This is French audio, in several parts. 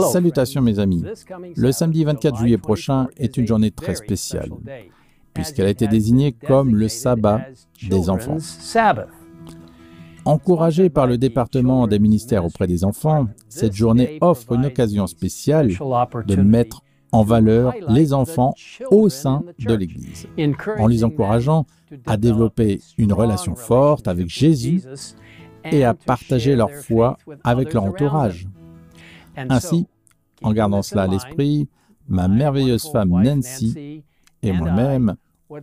Salutations mes amis. Le samedi 24 juillet prochain est une journée très spéciale, puisqu'elle a été désignée comme le sabbat des enfants. Encouragée par le département des ministères auprès des enfants, cette journée offre une occasion spéciale de mettre en valeur les enfants au sein de l'Église, en les encourageant à développer une relation forte avec Jésus et à partager leur foi avec leur entourage. Ainsi, en gardant cela à l'esprit, ma merveilleuse femme Nancy et moi-même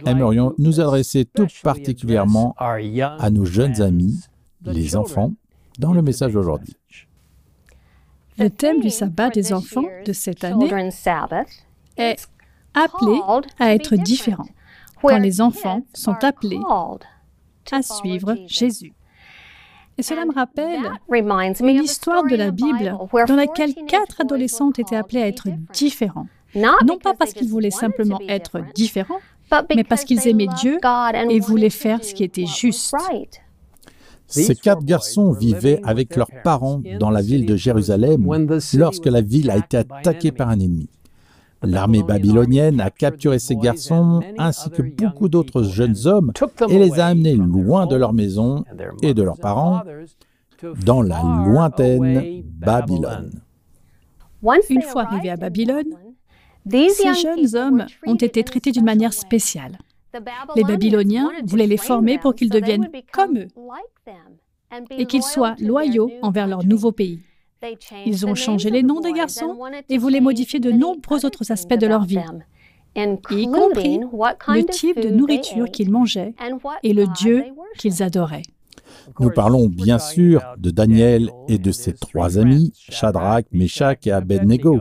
aimerions nous adresser tout particulièrement à nos jeunes amis, les enfants, dans le message d'aujourd'hui. Le thème du sabbat des enfants de cette année est appelé à être différent, quand les enfants sont appelés à suivre Jésus. Et cela me rappelle une histoire de la Bible dans laquelle quatre adolescentes étaient appelées à être différents. Non pas parce qu'ils voulaient simplement être différents, mais parce qu'ils aimaient Dieu et voulaient faire ce qui était juste. Ces quatre garçons vivaient avec leurs parents dans la ville de Jérusalem lorsque la ville a été attaquée par un ennemi. L'armée babylonienne a capturé ces garçons ainsi que beaucoup d'autres jeunes hommes et les a amenés loin de leur maison et de leurs parents dans la lointaine Babylone. Une fois arrivés à Babylone, ces jeunes hommes ont été traités d'une manière spéciale. Les Babyloniens voulaient les former pour qu'ils deviennent comme eux et qu'ils soient loyaux envers leur nouveau pays. Ils ont changé les noms des garçons et voulaient modifier de nombreux autres aspects de leur vie, y compris le type de nourriture qu'ils mangeaient et le Dieu qu'ils adoraient. Nous parlons bien sûr de Daniel et de ses trois amis, Shadrach, Meshach et Abednego.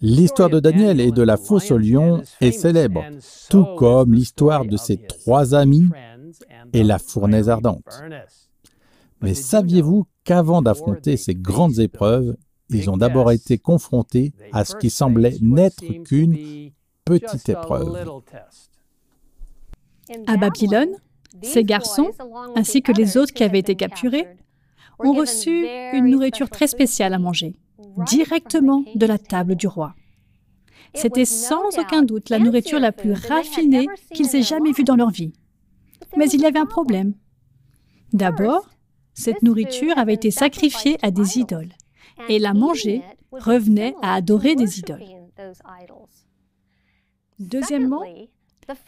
L'histoire de Daniel et de la fosse au lion est célèbre, tout comme l'histoire de ses trois amis et la fournaise ardente. Mais saviez-vous qu'avant d'affronter ces grandes épreuves, ils ont d'abord été confrontés à ce qui semblait n'être qu'une petite épreuve. À Babylone, ces garçons, ainsi que les autres qui avaient été capturés, ont reçu une nourriture très spéciale à manger, directement de la table du roi. C'était sans aucun doute la nourriture la plus raffinée qu'ils aient jamais vue dans leur vie. Mais il y avait un problème. D'abord, cette nourriture avait été sacrifiée à des idoles, et la manger revenait à adorer des idoles. Deuxièmement,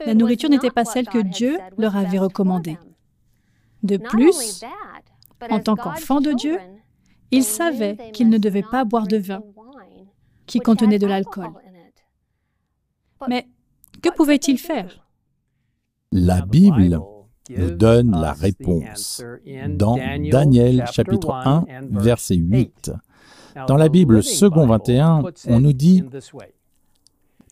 la nourriture n'était pas celle que Dieu leur avait recommandée. De plus, en tant qu'enfants de Dieu, ils savaient qu'ils ne devaient pas boire de vin qui contenait de l'alcool. Mais que pouvaient-ils faire? La Bible nous donne la réponse dans Daniel chapitre 1 verset 8. Dans la Bible second 21, on nous dit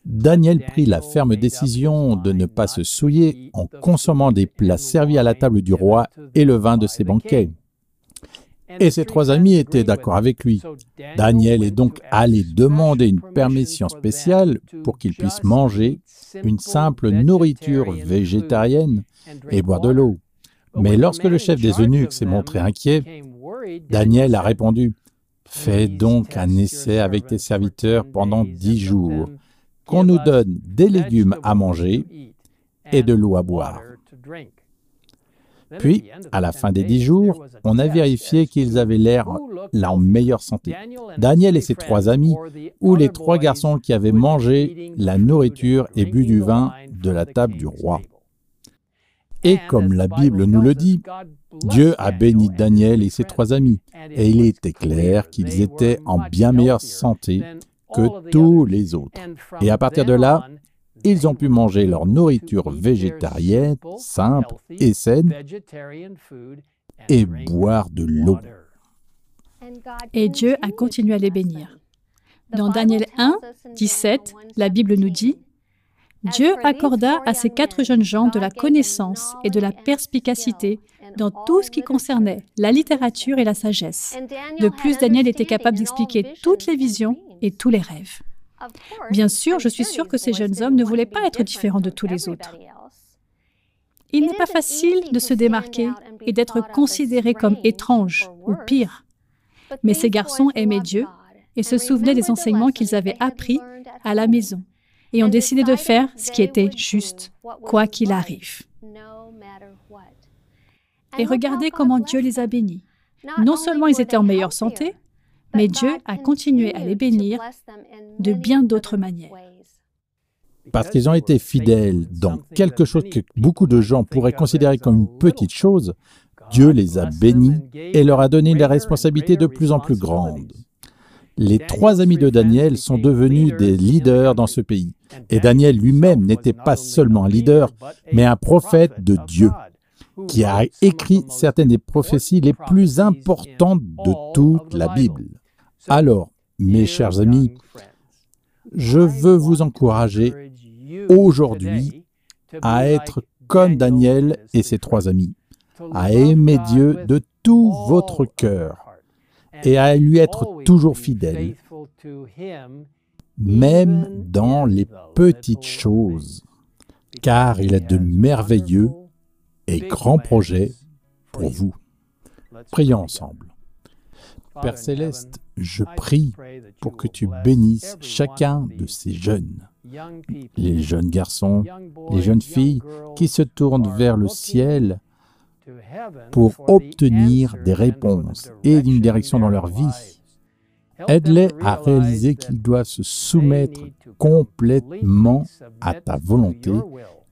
Daniel prit la ferme décision de ne pas se souiller en consommant des plats servis à la table du roi et le vin de ses banquets. Et ses trois amis étaient d'accord avec lui. Daniel est donc allé demander une permission spéciale pour qu'il puisse manger une simple nourriture végétarienne et boire de l'eau. Mais lorsque le chef des eunuques s'est montré inquiet, Daniel a répondu, Fais donc un essai avec tes serviteurs pendant dix jours, qu'on nous donne des légumes à manger et de l'eau à boire. Puis, à la fin des dix jours, on a vérifié qu'ils avaient l'air là en meilleure santé. Daniel et ses trois amis, ou les trois garçons qui avaient mangé la nourriture et bu du vin de la table du roi. Et comme la Bible nous le dit, Dieu a béni Daniel et ses trois amis, et il était clair qu'ils étaient en bien meilleure santé que tous les autres. Et à partir de là, ils ont pu manger leur nourriture végétarienne, simple et saine, et boire de l'eau. Et Dieu a continué à les bénir. Dans Daniel 1, 17, la Bible nous dit Dieu accorda à ces quatre jeunes gens de la connaissance et de la perspicacité dans tout ce qui concernait la littérature et la sagesse. De plus, Daniel était capable d'expliquer toutes les visions et tous les rêves. Bien sûr, je suis sûre que ces jeunes hommes ne voulaient pas être différents de tous les autres. Il n'est pas facile de se démarquer et d'être considéré comme étrange ou pire. Mais ces garçons aimaient Dieu et se souvenaient des enseignements qu'ils avaient appris à la maison et ont décidé de faire ce qui était juste, quoi qu'il arrive. Et regardez comment Dieu les a bénis. Non seulement ils étaient en meilleure santé, mais Dieu a continué à les bénir de bien d'autres manières. Parce qu'ils ont été fidèles dans quelque chose que beaucoup de gens pourraient considérer comme une petite chose, Dieu les a bénis et leur a donné des responsabilités de plus en plus grandes. Les trois amis de Daniel sont devenus des leaders dans ce pays. Et Daniel lui-même n'était pas seulement un leader, mais un prophète de Dieu, qui a écrit certaines des prophéties les plus importantes de toute la Bible. Alors, mes chers amis, je veux vous encourager aujourd'hui à être comme Daniel et ses trois amis, à aimer Dieu de tout votre cœur et à lui être toujours fidèle, même dans les petites choses, car il a de merveilleux et grands projets pour vous. Prions ensemble. Père céleste, je prie pour que tu bénisses chacun de ces jeunes, les jeunes garçons, les jeunes filles qui se tournent vers le ciel pour obtenir des réponses et une direction dans leur vie. Aide-les à réaliser qu'ils doivent se soumettre complètement à ta volonté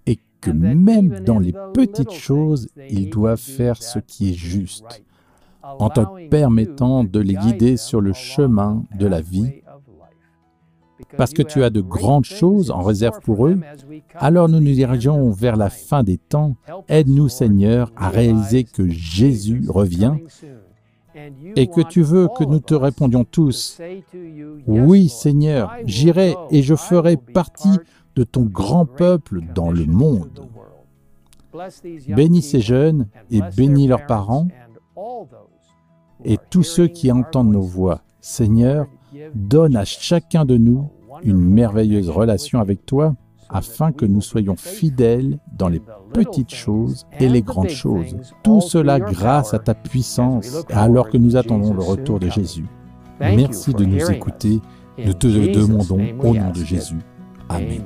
et que même dans les petites choses, ils doivent faire ce qui est juste en te permettant de les guider sur le chemin de la vie. Parce que tu as de grandes choses en réserve pour eux, alors nous nous dirigeons vers la fin des temps. Aide-nous Seigneur à réaliser que Jésus revient et que tu veux que nous te répondions tous, oui Seigneur, j'irai et je ferai partie de ton grand peuple dans le monde. Bénis ces jeunes et bénis leurs parents et tous ceux qui entendent nos voix. Seigneur, donne à chacun de nous une merveilleuse relation avec toi afin que nous soyons fidèles dans les petites choses et les grandes choses. Tout cela grâce à ta puissance alors que nous attendons le retour de Jésus. Merci de nous écouter. Nous te demandons au nom de Jésus. Amen.